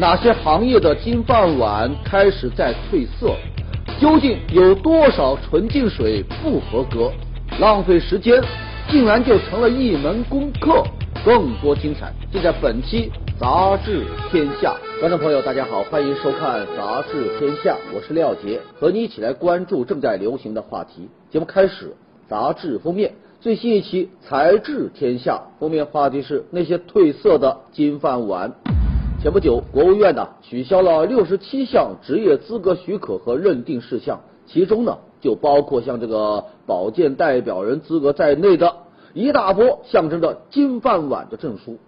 哪些行业的金饭碗开始在褪色？究竟有多少纯净水不合格？浪费时间竟然就成了一门功课？更多精彩尽在本期《杂志天下》。观众朋友，大家好，欢迎收看《杂志天下》，我是廖杰，和你一起来关注正在流行的话题。节目开始，杂志封面最新一期《才智天下》封面话题是那些褪色的金饭碗。前不久，国务院呢取消了六十七项职业资格许可和认定事项，其中呢就包括像这个保健代表人资格在内的一大波象征着金饭碗的证书，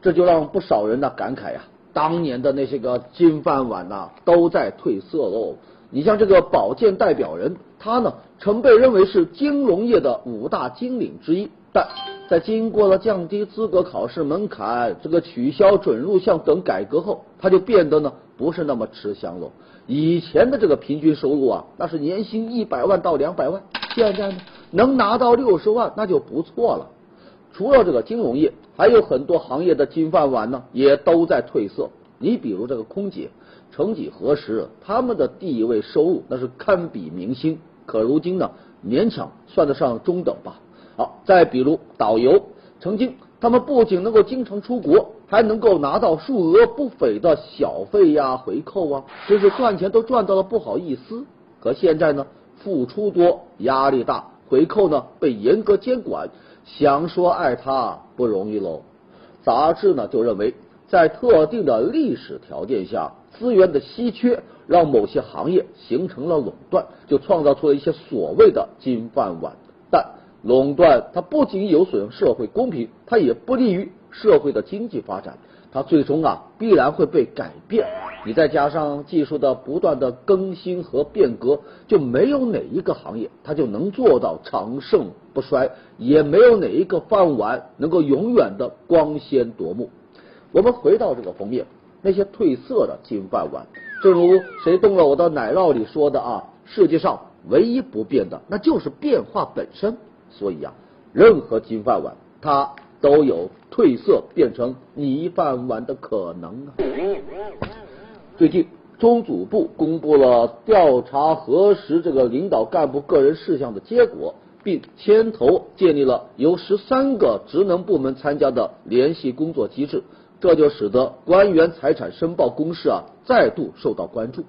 这就让不少人呢感慨呀，当年的那些个金饭碗呐都在褪色喽。你像这个保健代表人，他呢曾被认为是金融业的五大金领之一。但在经过了降低资格考试门槛、这个取消准入项等改革后，他就变得呢不是那么吃香了。以前的这个平均收入啊，那是年薪一百万到两百万，现在呢能拿到六十万那就不错了。除了这个金融业，还有很多行业的金饭碗呢也都在褪色。你比如这个空姐，曾几何时，他们的地位收入那是堪比明星，可如今呢勉强算得上中等吧。好，再比如导游，曾经他们不仅能够经常出国，还能够拿到数额不菲的小费呀、回扣啊，真是赚钱都赚到了不好意思。可现在呢，付出多，压力大，回扣呢被严格监管，想说爱他不容易喽。杂志呢就认为，在特定的历史条件下，资源的稀缺让某些行业形成了垄断，就创造出了一些所谓的金饭碗，但。垄断它不仅有损社会公平，它也不利于社会的经济发展。它最终啊必然会被改变。你再加上技术的不断的更新和变革，就没有哪一个行业它就能做到长盛不衰，也没有哪一个饭碗能够永远的光鲜夺目。我们回到这个封面，那些褪色的金饭碗，正如谁动了我的奶酪里说的啊，世界上唯一不变的那就是变化本身。所以啊，任何金饭碗它都有褪色变成泥饭碗的可能啊。最近中组部公布了调查核实这个领导干部个人事项的结果，并牵头建立了由十三个职能部门参加的联系工作机制，这就使得官员财产申报公示啊再度受到关注。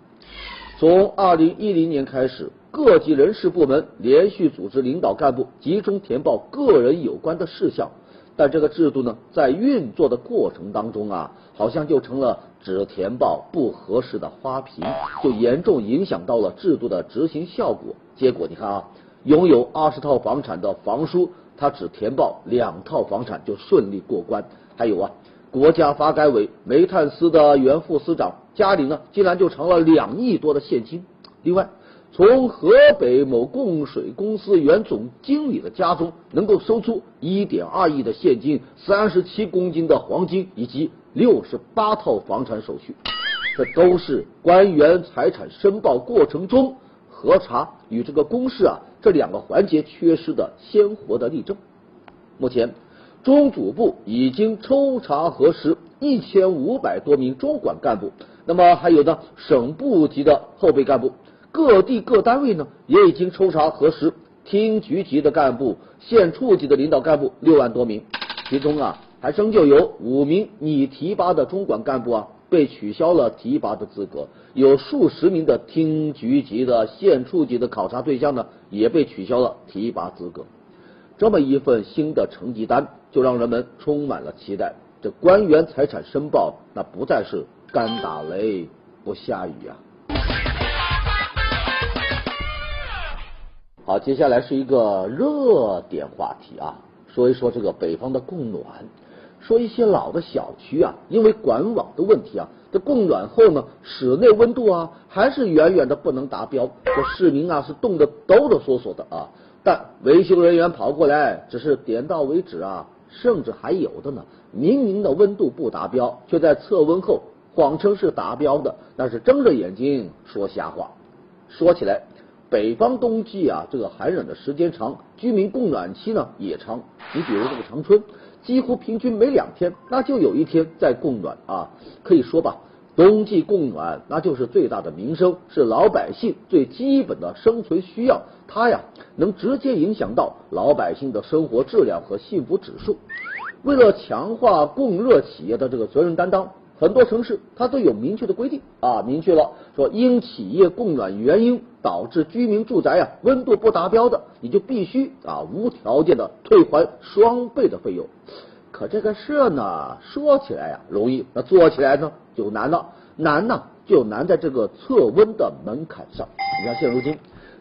从二零一零年开始。各级人事部门连续组织领导干部集中填报个人有关的事项，但这个制度呢，在运作的过程当中啊，好像就成了只填报不合适的花瓶，就严重影响到了制度的执行效果。结果你看啊，拥有二十套房产的房叔，他只填报两套房产就顺利过关。还有啊，国家发改委煤炭司的原副司长家里呢，竟然就成了两亿多的现金。另外。从河北某供水公司原总经理的家中能够搜出一点二亿的现金、三十七公斤的黄金以及六十八套房产手续，这都是官员财产申报过程中核查与这个公示啊这两个环节缺失的鲜活的例证。目前，中组部已经抽查核实一千五百多名中管干部，那么还有呢省部级的后备干部。各地各单位呢，也已经抽查核实厅局级的干部、县处级的领导干部六万多名，其中啊，还仍旧有五名拟提拔的中管干部啊被取消了提拔的资格，有数十名的厅局级的、县处级的考察对象呢也被取消了提拔资格。这么一份新的成绩单，就让人们充满了期待。这官员财产申报，那不再是干打雷不下雨啊。好，接下来是一个热点话题啊，说一说这个北方的供暖，说一些老的小区啊，因为管网的问题啊，这供暖后呢，室内温度啊还是远远的不能达标，这市民啊是冻得抖抖嗦嗦的啊，但维修人员跑过来只是点到为止啊，甚至还有的呢，明明的温度不达标，却在测温后谎称是达标的，那是睁着眼睛说瞎话。说起来。北方冬季啊，这个寒冷的时间长，居民供暖期呢也长。你比如这个长春，几乎平均每两天那就有一天在供暖啊。可以说吧，冬季供暖那就是最大的民生，是老百姓最基本的生存需要，它呀能直接影响到老百姓的生活质量和幸福指数。为了强化供热企业的这个责任担当，很多城市它都有明确的规定啊，明确了说，因企业供暖原因导致居民住宅呀温度不达标的，你就必须啊无条件的退还双倍的费用。可这个事呢，说起来呀容易，那做起来呢就难了。难呢就难在这个测温的门槛上。你看现如今，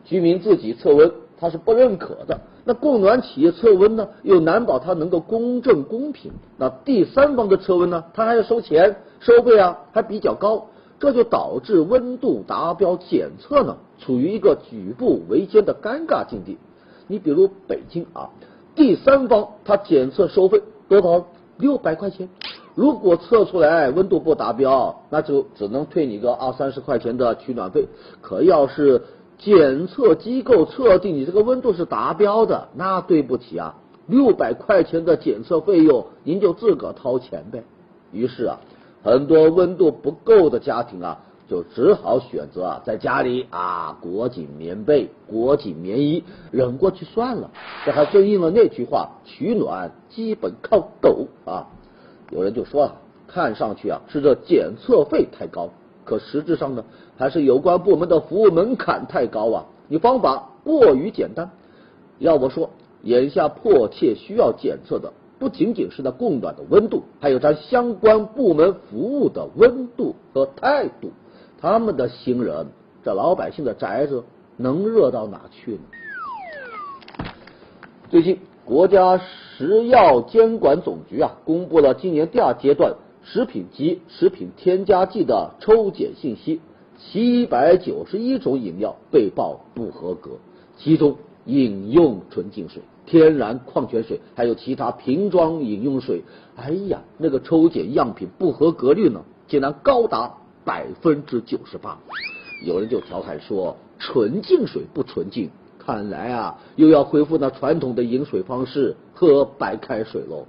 居民自己测温他是不认可的，那供暖企业测温呢又难保它能够公正公平。那第三方的测温呢，它还要收钱，收费啊还比较高，这就导致温度达标检测呢处于一个举步维艰的尴尬境地。你比如北京啊，第三方它检测收费。多少？六百块钱。如果测出来温度不达标，那就只能退你个二三十块钱的取暖费。可要是检测机构测定你这个温度是达标的，那对不起啊，六百块钱的检测费用您就自个掏钱呗。于是啊，很多温度不够的家庭啊。就只好选择啊，在家里啊裹紧棉被，裹紧棉衣，忍过去算了。这还真应了那句话：取暖基本靠抖啊。有人就说了，看上去啊是这检测费太高，可实质上呢，还是有关部门的服务门槛太高啊。你方法过于简单。要我说，眼下迫切需要检测的。不仅仅是那供暖的温度，还有咱相关部门服务的温度和态度。他们的新人，这老百姓的宅子能热到哪去呢？最近，国家食药监管总局啊，公布了今年第二阶段食品及食品添加剂的抽检信息，七百九十一种饮料被曝不合格，其中饮用纯净水、天然矿泉水还有其他瓶装饮用水，哎呀，那个抽检样品不合格率呢，竟然高达。百分之九十八，有人就调侃说纯净水不纯净，看来啊又要恢复那传统的饮水方式，喝白开水喽。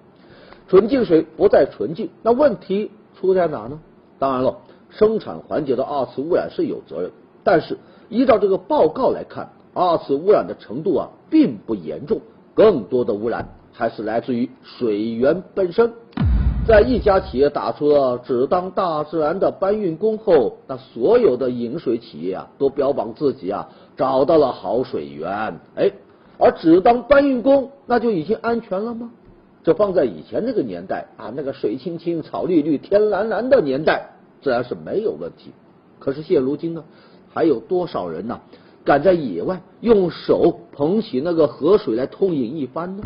纯净水不再纯净，那问题出在哪呢？当然了，生产环节的二次污染是有责任，但是依照这个报告来看，二次污染的程度啊并不严重，更多的污染还是来自于水源本身。在一家企业打出了“只当大自然”的搬运工后，那所有的饮水企业啊都标榜自己啊找到了好水源。哎，而只当搬运工那就已经安全了吗？这放在以前那个年代啊，那个水清清、草绿绿、天蓝蓝的年代，自然是没有问题。可是现如今呢，还有多少人呢敢在野外用手捧起那个河水来痛饮一番呢？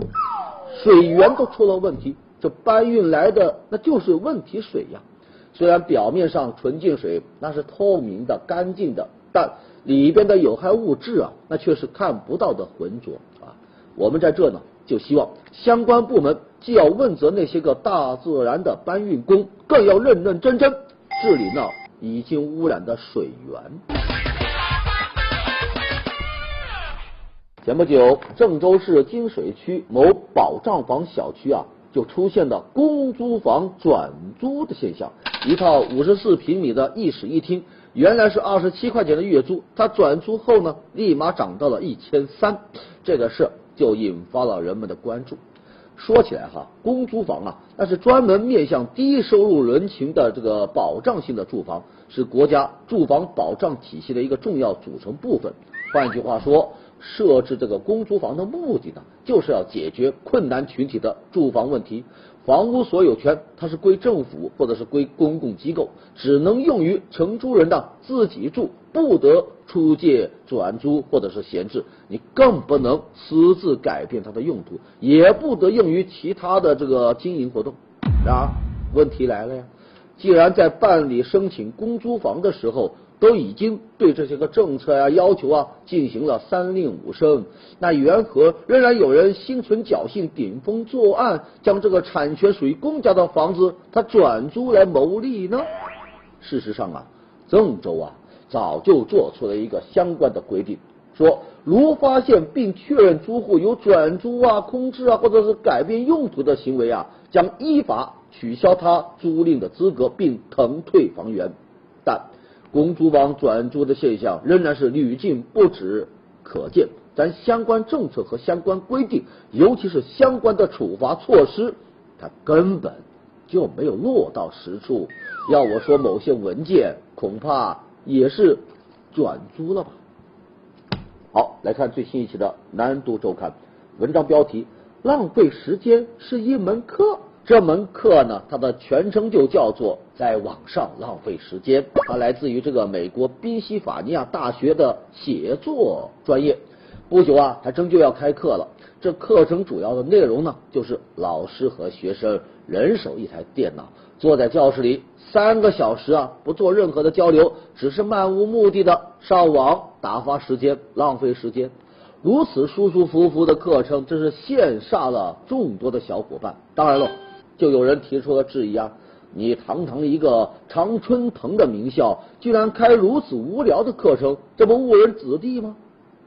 水源都出了问题。这搬运来的那就是问题水呀，虽然表面上纯净水那是透明的、干净的，但里边的有害物质啊，那却是看不到的浑浊啊。我们在这呢，就希望相关部门既要问责那些个大自然的搬运工，更要认认真真治理那已经污染的水源。前不久，郑州市金水区某保障房小区啊。就出现了公租房转租的现象，一套五十四平米的一室一厅，原来是二十七块钱的月租，它转租后呢，立马涨到了一千三，这个事就引发了人们的关注。说起来哈，公租房啊，那是专门面向低收入人群的这个保障性的住房，是国家住房保障体系的一个重要组成部分。换句话说。设置这个公租房的目的呢，就是要解决困难群体的住房问题。房屋所有权它是归政府或者是归公共机构，只能用于承租人的自己住，不得出借转租或者是闲置。你更不能私自改变它的用途，也不得用于其他的这个经营活动。然而，问题来了呀，既然在办理申请公租房的时候，都已经对这些个政策呀、要求啊进行了三令五申，那缘何仍然有人心存侥幸顶风作案，将这个产权属于公家的房子他转租来牟利呢？事实上啊，郑州啊早就做出了一个相关的规定，说如发现并确认租户有转租啊、空置啊或者是改变用途的行为啊，将依法取消他租赁的资格并腾退房源。但公租房转租的现象仍然是屡禁不止，可见咱相关政策和相关规定，尤其是相关的处罚措施，它根本就没有落到实处。要我说，某些文件恐怕也是转租了吧。好，来看最新一期的《南都周刊》，文章标题：浪费时间是一门课。这门课呢，它的全称就叫做在网上浪费时间。它来自于这个美国宾夕法尼亚大学的写作专业。不久啊，还真就要开课了。这课程主要的内容呢，就是老师和学生人手一台电脑，坐在教室里三个小时啊，不做任何的交流，只是漫无目的的上网打发时间，浪费时间。如此舒舒服服的课程，真是羡煞了众多的小伙伴。当然了。就有人提出了质疑啊！你堂堂一个常春藤的名校，居然开如此无聊的课程，这不误人子弟吗？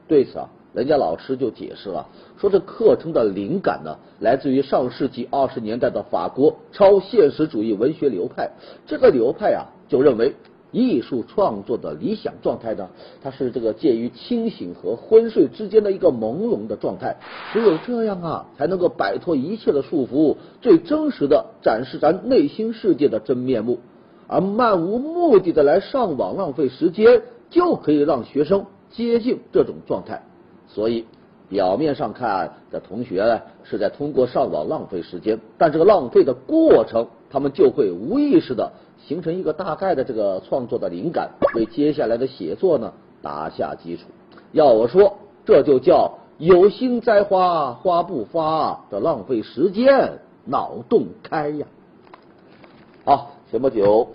对此啊，人家老师就解释了，说这课程的灵感呢，来自于上世纪二十年代的法国超现实主义文学流派。这个流派啊，就认为。艺术创作的理想状态呢，它是这个介于清醒和昏睡之间的一个朦胧的状态。只有这样啊，才能够摆脱一切的束缚，最真实的展示咱内心世界的真面目。而漫无目的的来上网浪费时间，就可以让学生接近这种状态。所以表面上看，这同学是在通过上网浪费时间，但这个浪费的过程，他们就会无意识的。形成一个大概的这个创作的灵感，为接下来的写作呢打下基础。要我说，这就叫有心栽花花不发的浪费时间，脑洞开呀！好，前不久，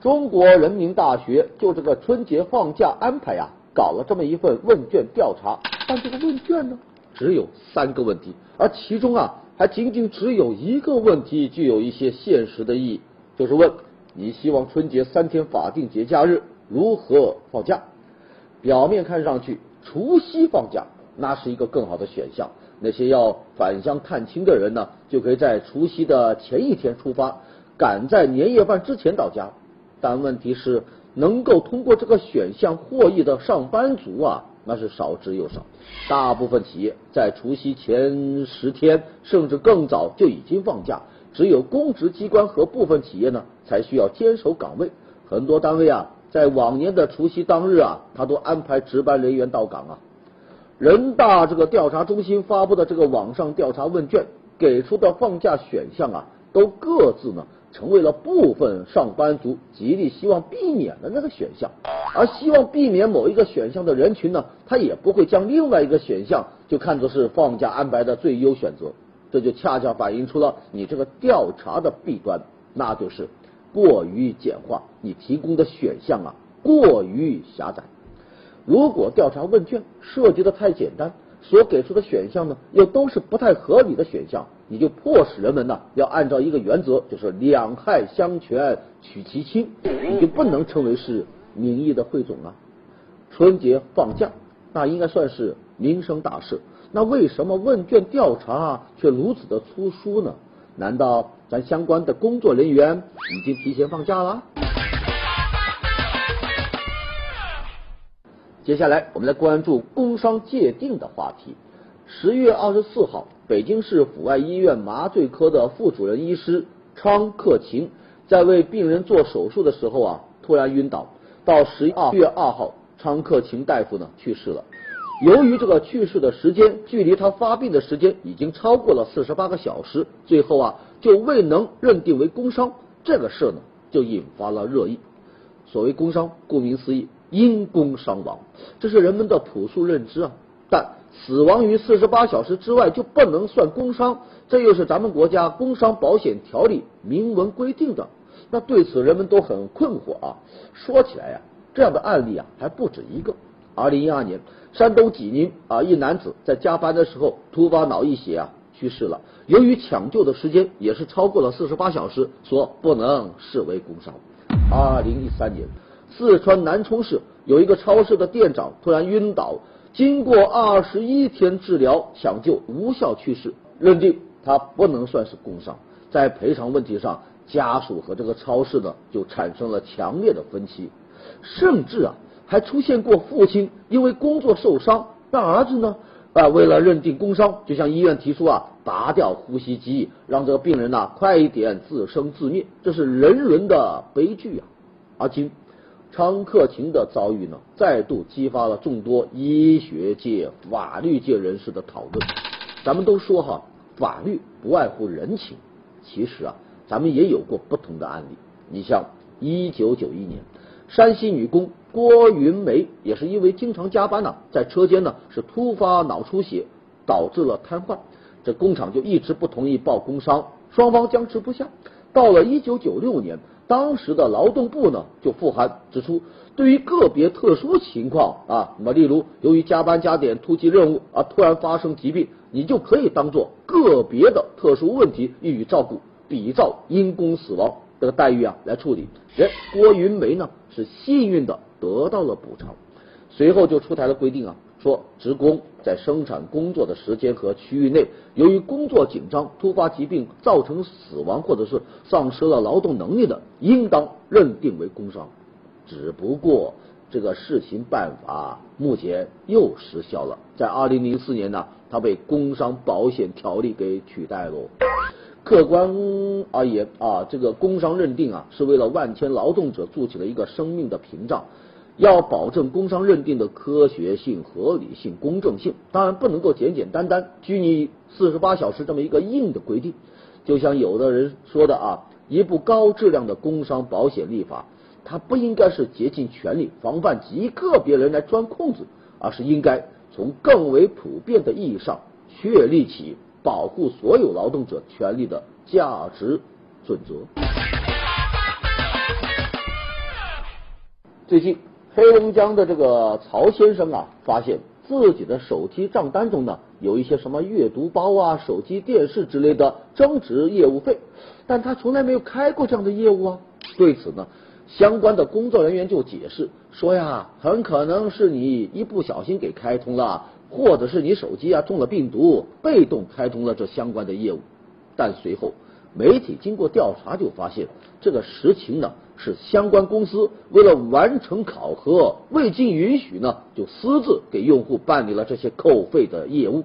中国人民大学就这个春节放假安排呀，搞了这么一份问卷调查。但这个问卷呢，只有三个问题，而其中啊，还仅仅只有一个问题具有一些现实的意义，就是问。你希望春节三天法定节假日如何放假？表面看上去，除夕放假那是一个更好的选项。那些要返乡探亲的人呢，就可以在除夕的前一天出发，赶在年夜饭之前到家。但问题是，能够通过这个选项获益的上班族啊，那是少之又少。大部分企业在除夕前十天甚至更早就已经放假。只有公职机关和部分企业呢，才需要坚守岗位。很多单位啊，在往年的除夕当日啊，他都安排值班人员到岗啊。人大这个调查中心发布的这个网上调查问卷给出的放假选项啊，都各自呢成为了部分上班族极力希望避免的那个选项。而希望避免某一个选项的人群呢，他也不会将另外一个选项就看作是放假安排的最优选择。这就恰恰反映出了你这个调查的弊端，那就是过于简化，你提供的选项啊过于狭窄。如果调查问卷设计的太简单，所给出的选项呢又都是不太合理的选项，你就迫使人们呢要按照一个原则，就是两害相权取其轻，你就不能称为是民意的汇总啊。春节放假，那应该算是民生大事。那为什么问卷调查却如此的粗疏呢？难道咱相关的工作人员已经提前放假了？接下来我们来关注工伤界定的话题。十月二十四号，北京市阜外医院麻醉科的副主任医师昌克勤在为病人做手术的时候啊，突然晕倒。到十二月二号，昌克勤大夫呢去世了。由于这个去世的时间距离他发病的时间已经超过了四十八个小时，最后啊就未能认定为工伤，这个事呢就引发了热议。所谓工伤，顾名思义，因工伤亡，这是人们的朴素认知啊。但死亡于四十八小时之外就不能算工伤，这又是咱们国家工伤保险条例明文规定的。那对此人们都很困惑啊。说起来呀，这样的案例啊还不止一个。二零一二年，山东济宁啊，一男子在加班的时候突发脑溢血啊，去世了。由于抢救的时间也是超过了四十八小时，所不能视为工伤。二零一三年，四川南充市有一个超市的店长突然晕倒，经过二十一天治疗抢救无效去世，认定他不能算是工伤。在赔偿问题上，家属和这个超市呢就产生了强烈的分歧。甚至啊，还出现过父亲因为工作受伤，让儿子呢啊为了认定工伤，就向医院提出啊拔掉呼吸机，让这个病人呐快一点自生自灭，这是人伦的悲剧啊！而今昌克勤的遭遇呢，再度激发了众多医学界、法律界人士的讨论。咱们都说哈，法律不外乎人情，其实啊，咱们也有过不同的案例。你像一九九一年，山西女工郭云梅也是因为经常加班呢，在车间呢是突发脑出血，导致了瘫痪。这工厂就一直不同意报工伤，双方僵持不下。到了一九九六年，当时的劳动部呢就复函指出，对于个别特殊情况啊，那么例如由于加班加点、突击任务啊突然发生疾病。你就可以当做个别的特殊问题予以照顾，比照因公死亡这个待遇啊来处理。哎，郭云梅呢是幸运的得到了补偿。随后就出台了规定啊，说职工在生产工作的时间和区域内，由于工作紧张、突发疾病造成死亡或者是丧失了劳动能力的，应当认定为工伤。只不过。这个试行办法目前又失效了，在二零零四年呢，它被工伤保险条例给取代了。客观而言啊，这个工伤认定啊，是为了万千劳动者筑起了一个生命的屏障，要保证工伤认定的科学性、合理性、公正性，当然不能够简简单单拘泥四十八小时这么一个硬的规定。就像有的人说的啊，一部高质量的工伤保险立法。它不应该是竭尽全力防范极个别人来钻空子，而是应该从更为普遍的意义上确立起保护所有劳动者权利的价值准则。最近，黑龙江的这个曹先生啊，发现自己的手机账单中呢有一些什么阅读包啊、手机、电视之类的增值业务费，但他从来没有开过这样的业务啊。对此呢？相关的工作人员就解释说呀，很可能是你一不小心给开通了，或者是你手机啊中了病毒，被动开通了这相关的业务。但随后媒体经过调查就发现，这个实情呢是相关公司为了完成考核，未经允许呢就私自给用户办理了这些扣费的业务。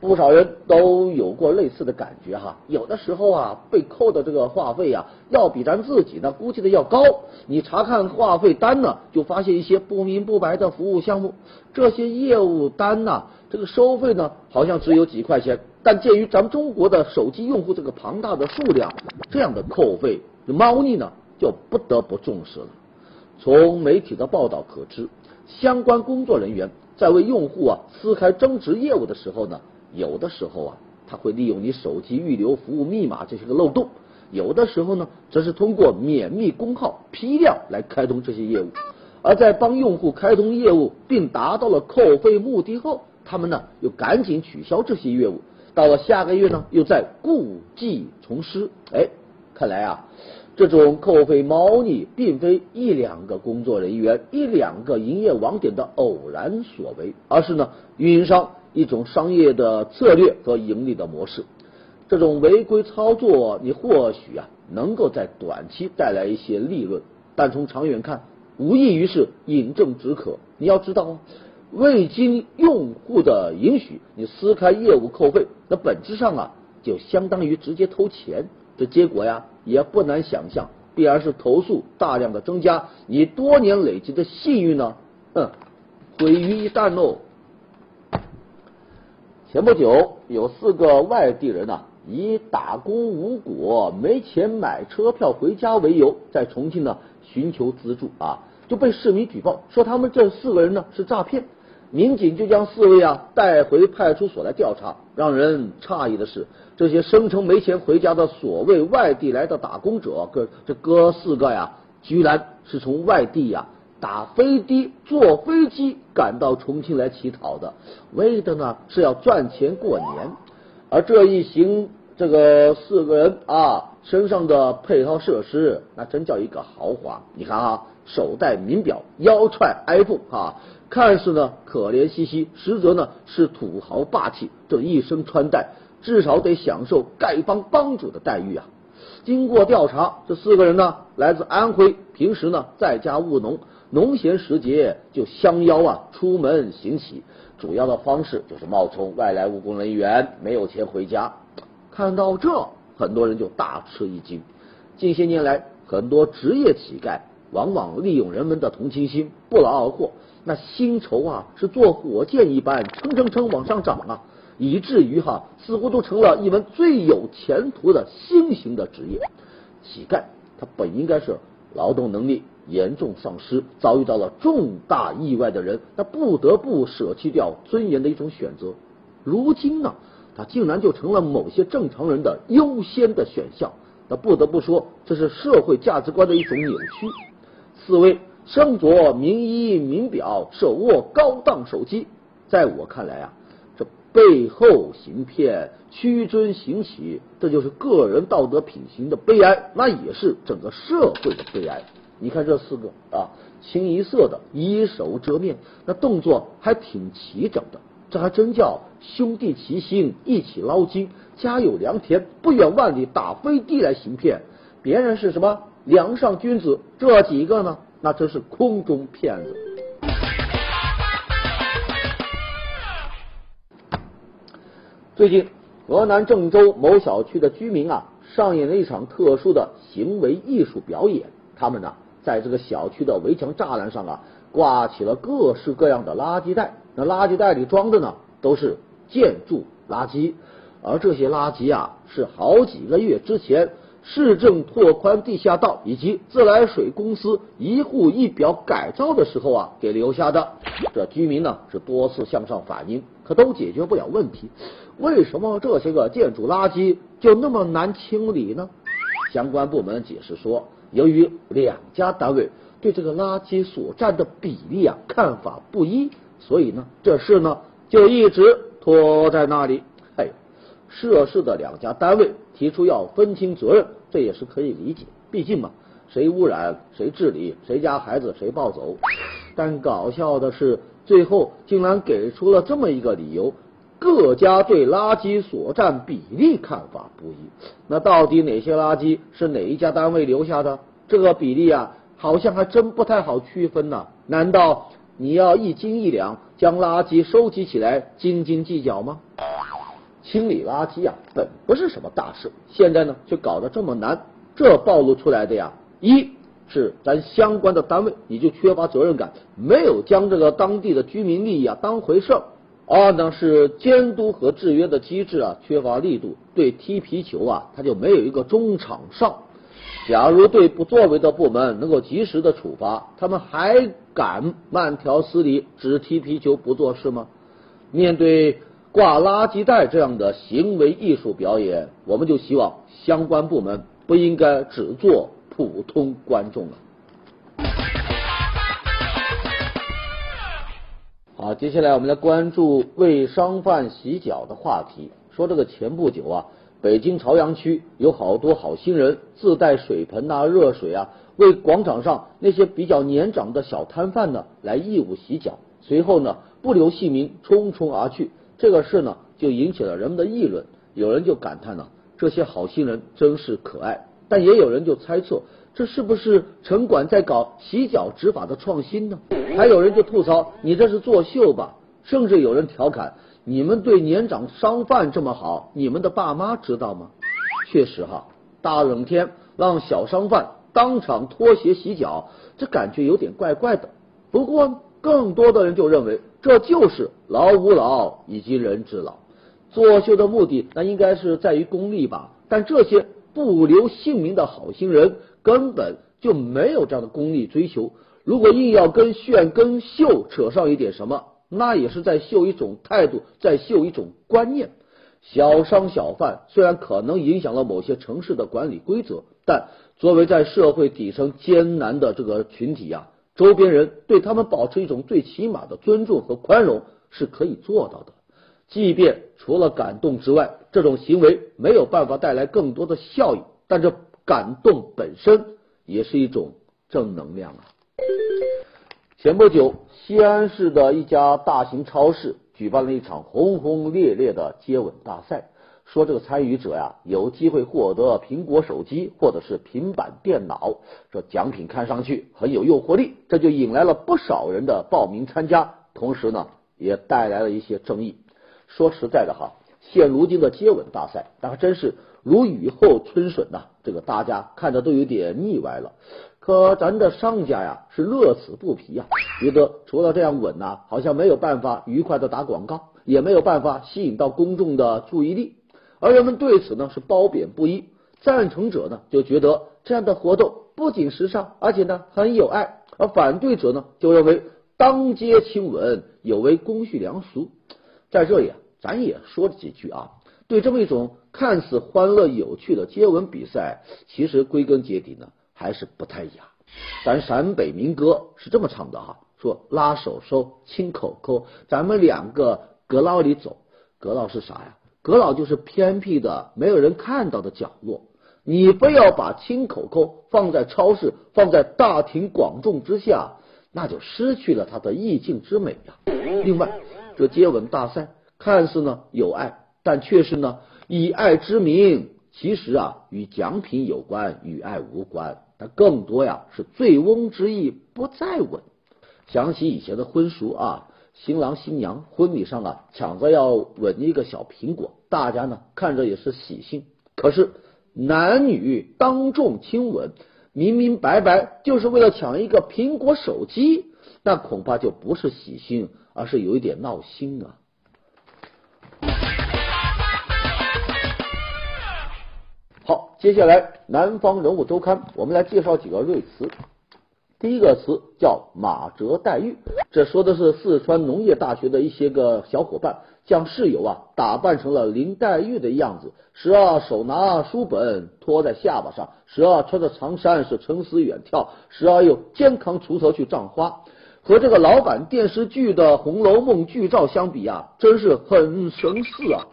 不少人都有过类似的感觉哈，有的时候啊，被扣的这个话费啊，要比咱自己呢估计的要高。你查看话费单呢，就发现一些不明不白的服务项目，这些业务单呢，这个收费呢，好像只有几块钱。但鉴于咱们中国的手机用户这个庞大的数量，这样的扣费猫腻呢，就不得不重视了。从媒体的报道可知，相关工作人员在为用户啊撕开增值业务的时候呢。有的时候啊，他会利用你手机预留服务密码这些个漏洞；有的时候呢，则是通过免密工号批量来开通这些业务。而在帮用户开通业务并达到了扣费目的后，他们呢又赶紧取消这些业务。到了下个月呢，又在故技重施。哎，看来啊，这种扣费猫腻并非一两个工作人员、一两个营业网点的偶然所为，而是呢，运营商。一种商业的策略和盈利的模式，这种违规操作，你或许啊能够在短期带来一些利润，但从长远看，无异于是饮鸩止渴。你要知道啊，未经用户的允许，你撕开业务扣费，那本质上啊就相当于直接偷钱。这结果呀，也不难想象，必然是投诉大量的增加，你多年累积的信誉呢，嗯，毁于一旦喽。前不久，有四个外地人呢，以打工无果、没钱买车票回家为由，在重庆呢寻求资助啊，就被市民举报说他们这四个人呢是诈骗。民警就将四位啊带回派出所来调查。让人诧异的是，这些声称没钱回家的所谓外地来的打工者，哥这哥四个呀，居然是从外地呀。打飞的，坐飞机赶到重庆来乞讨的，为的呢是要赚钱过年。而这一行这个四个人啊，身上的配套设施那真叫一个豪华。你看啊，手戴名表，腰揣 iPhone 啊，看似呢可怜兮兮，实则呢是土豪霸气。这一身穿戴，至少得享受丐帮帮主的待遇啊。经过调查，这四个人呢来自安徽，平时呢在家务农，农闲时节就相邀啊出门行乞，主要的方式就是冒充外来务工人员，没有钱回家。看到这，很多人就大吃一惊。近些年来，很多职业乞丐往往利用人们的同情心，不劳而获，那薪酬啊是坐火箭一般蹭蹭蹭往上涨啊。以至于哈，似乎都成了一门最有前途的新型的职业。乞丐他本应该是劳动能力严重丧失、遭遇到了重大意外的人，那不得不舍弃掉尊严的一种选择。如今呢，他竟然就成了某些正常人的优先的选项。那不得不说，这是社会价值观的一种扭曲。四位身着名衣名表、手握高档手机，在我看来啊。背后行骗、屈尊行乞，这就是个人道德品行的悲哀，那也是整个社会的悲哀。你看这四个啊，清一色的以手遮面，那动作还挺齐整的，这还真叫兄弟齐心，一起捞金，家有良田，不远万里打飞的来行骗。别人是什么梁上君子，这几个呢，那真是空中骗子。最近，河南郑州某小区的居民啊，上演了一场特殊的行为艺术表演。他们呢，在这个小区的围墙栅栏上啊，挂起了各式各样的垃圾袋。那垃圾袋里装的呢，都是建筑垃圾。而这些垃圾啊，是好几个月之前市政拓宽地下道以及自来水公司一户一表改造的时候啊，给留下的。这居民呢，是多次向上反映，可都解决不了问题。为什么这些个建筑垃圾就那么难清理呢？相关部门解释说，由于两家单位对这个垃圾所占的比例啊看法不一，所以呢这事呢就一直拖在那里。涉事的两家单位提出要分清责任，这也是可以理解，毕竟嘛，谁污染谁治理，谁家孩子谁抱走。但搞笑的是，最后竟然给出了这么一个理由。各家对垃圾所占比例看法不一，那到底哪些垃圾是哪一家单位留下的？这个比例啊，好像还真不太好区分呢。难道你要一斤一两将垃圾收集起来斤斤计较吗？清理垃圾啊，本不是什么大事，现在呢却搞得这么难，这暴露出来的呀，一是咱相关的单位你就缺乏责任感，没有将这个当地的居民利益啊当回事儿。二呢是监督和制约的机制啊缺乏力度，对踢皮球啊他就没有一个中场上。假如对不作为的部门能够及时的处罚，他们还敢慢条斯理只踢皮球不做事吗？面对挂垃圾袋这样的行为艺术表演，我们就希望相关部门不应该只做普通观众了。好，接下来我们来关注为商贩洗脚的话题。说这个前不久啊，北京朝阳区有好多好心人自带水盆啊、热水啊，为广场上那些比较年长的小摊贩呢来义务洗脚，随后呢不留姓名匆匆而去。这个事呢就引起了人们的议论，有人就感叹呢，这些好心人真是可爱，但也有人就猜测。这是不是城管在搞洗脚执法的创新呢？还有人就吐槽你这是作秀吧，甚至有人调侃你们对年长商贩这么好，你们的爸妈知道吗？确实哈，大冷天让小商贩当场脱鞋洗脚，这感觉有点怪怪的。不过更多的人就认为这就是劳吾劳以及人之劳，作秀的目的那应该是在于功利吧？但这些不留姓名的好心人。根本就没有这样的功利追求。如果硬要跟炫、跟秀扯上一点什么，那也是在秀一种态度，在秀一种观念。小商小贩虽然可能影响了某些城市的管理规则，但作为在社会底层艰难的这个群体呀，周边人对他们保持一种最起码的尊重和宽容是可以做到的。即便除了感动之外，这种行为没有办法带来更多的效益，但这。感动本身也是一种正能量啊！前不久，西安市的一家大型超市举办了一场轰轰烈烈的接吻大赛，说这个参与者呀有机会获得苹果手机或者是平板电脑，说奖品看上去很有诱惑力，这就引来了不少人的报名参加，同时呢也带来了一些争议。说实在的哈，现如今的接吻大赛，那还真是如雨后春笋呐，这个大家看着都有点腻歪了。可咱的商家呀是乐此不疲呀，觉得除了这样吻呐，好像没有办法愉快的打广告，也没有办法吸引到公众的注意力。而人们对此呢是褒贬不一，赞成者呢就觉得这样的活动不仅时尚，而且呢很有爱；而反对者呢就认为当街亲吻有违公序良俗。在这里啊，咱也说几句啊，对这么一种看似欢乐有趣的接吻比赛，其实归根结底呢还是不太雅。咱陕北民歌是这么唱的哈，说拉手手亲口口，咱们两个阁老里走，阁老是啥呀？阁老就是偏僻的、没有人看到的角落，你非要把亲口口放在超市、放在大庭广众之下，那就失去了它的意境之美呀。另外，这接吻大赛看似呢有爱，但却是呢以爱之名，其实啊与奖品有关，与爱无关。它更多呀是醉翁之意不在吻。想起以前的婚俗啊。新郎新娘婚礼上啊，抢着要吻一个小苹果，大家呢看着也是喜庆。可是男女当众亲吻，明明白白就是为了抢一个苹果手机，那恐怕就不是喜庆，而是有一点闹心啊。好，接下来南方人物周刊，我们来介绍几个瑞词。第一个词叫马哲黛玉，这说的是四川农业大学的一些个小伙伴将室友啊打扮成了林黛玉的样子，时而手拿书本托在下巴上，时而穿着长衫是沉思远眺，时而又肩扛锄头去葬花。和这个老版电视剧的《红楼梦》剧照相比啊，真是很神似啊。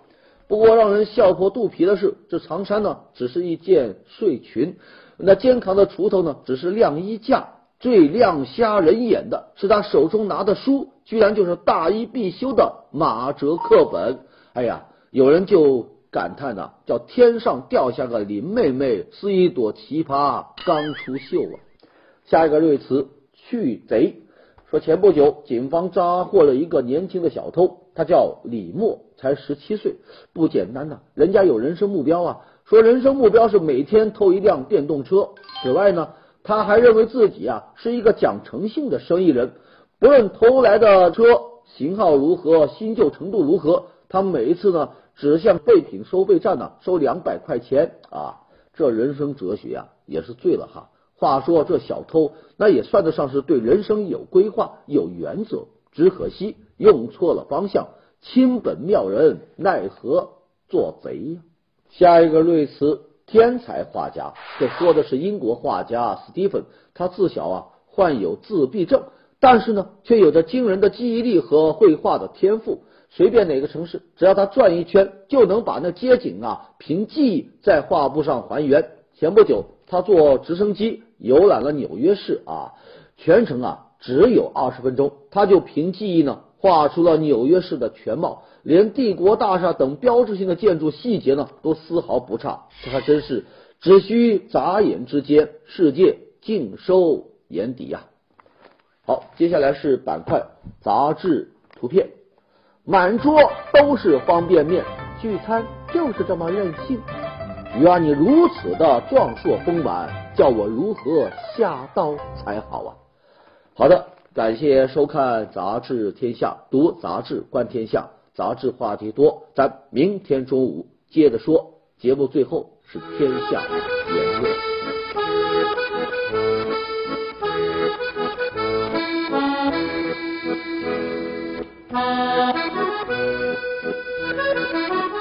不过让人笑破肚皮的是，这长衫呢只是一件睡裙，那肩扛的锄头呢只是晾衣架。最亮瞎人眼的是他手中拿的书，居然就是大一必修的马哲课本。哎呀，有人就感叹呐，叫天上掉下个林妹妹，是一朵奇葩刚出秀啊。下一个瑞词去贼，说前不久警方抓获了一个年轻的小偷，他叫李默，才十七岁，不简单呐。人家有人生目标啊，说人生目标是每天偷一辆电动车。此外呢。他还认为自己啊是一个讲诚信的生意人，不论偷来的车型号如何、新旧程度如何，他每一次呢只向废品收费站呢收两百块钱啊，这人生哲学啊也是醉了哈。话说这小偷那也算得上是对人生有规划、有原则，只可惜用错了方向，亲本妙人奈何做贼呀？下一个瑞词。天才画家，这说的是英国画家斯蒂芬。他自小啊患有自闭症，但是呢却有着惊人的记忆力和绘画的天赋。随便哪个城市，只要他转一圈，就能把那街景啊凭记忆在画布上还原。前不久，他坐直升机游览了纽约市啊，全程啊只有二十分钟，他就凭记忆呢画出了纽约市的全貌。连帝国大厦等标志性的建筑细节呢，都丝毫不差。这还真是只需眨眼之间，世界尽收眼底呀！好，接下来是板块杂志图片，满桌都是方便面，聚餐就是这么任性。鱼儿，你如此的壮硕丰满，叫我如何下刀才好啊？好的，感谢收看杂志天下，读杂志观天下。杂志话题多，咱明天中午接着说。节目最后是天下言论。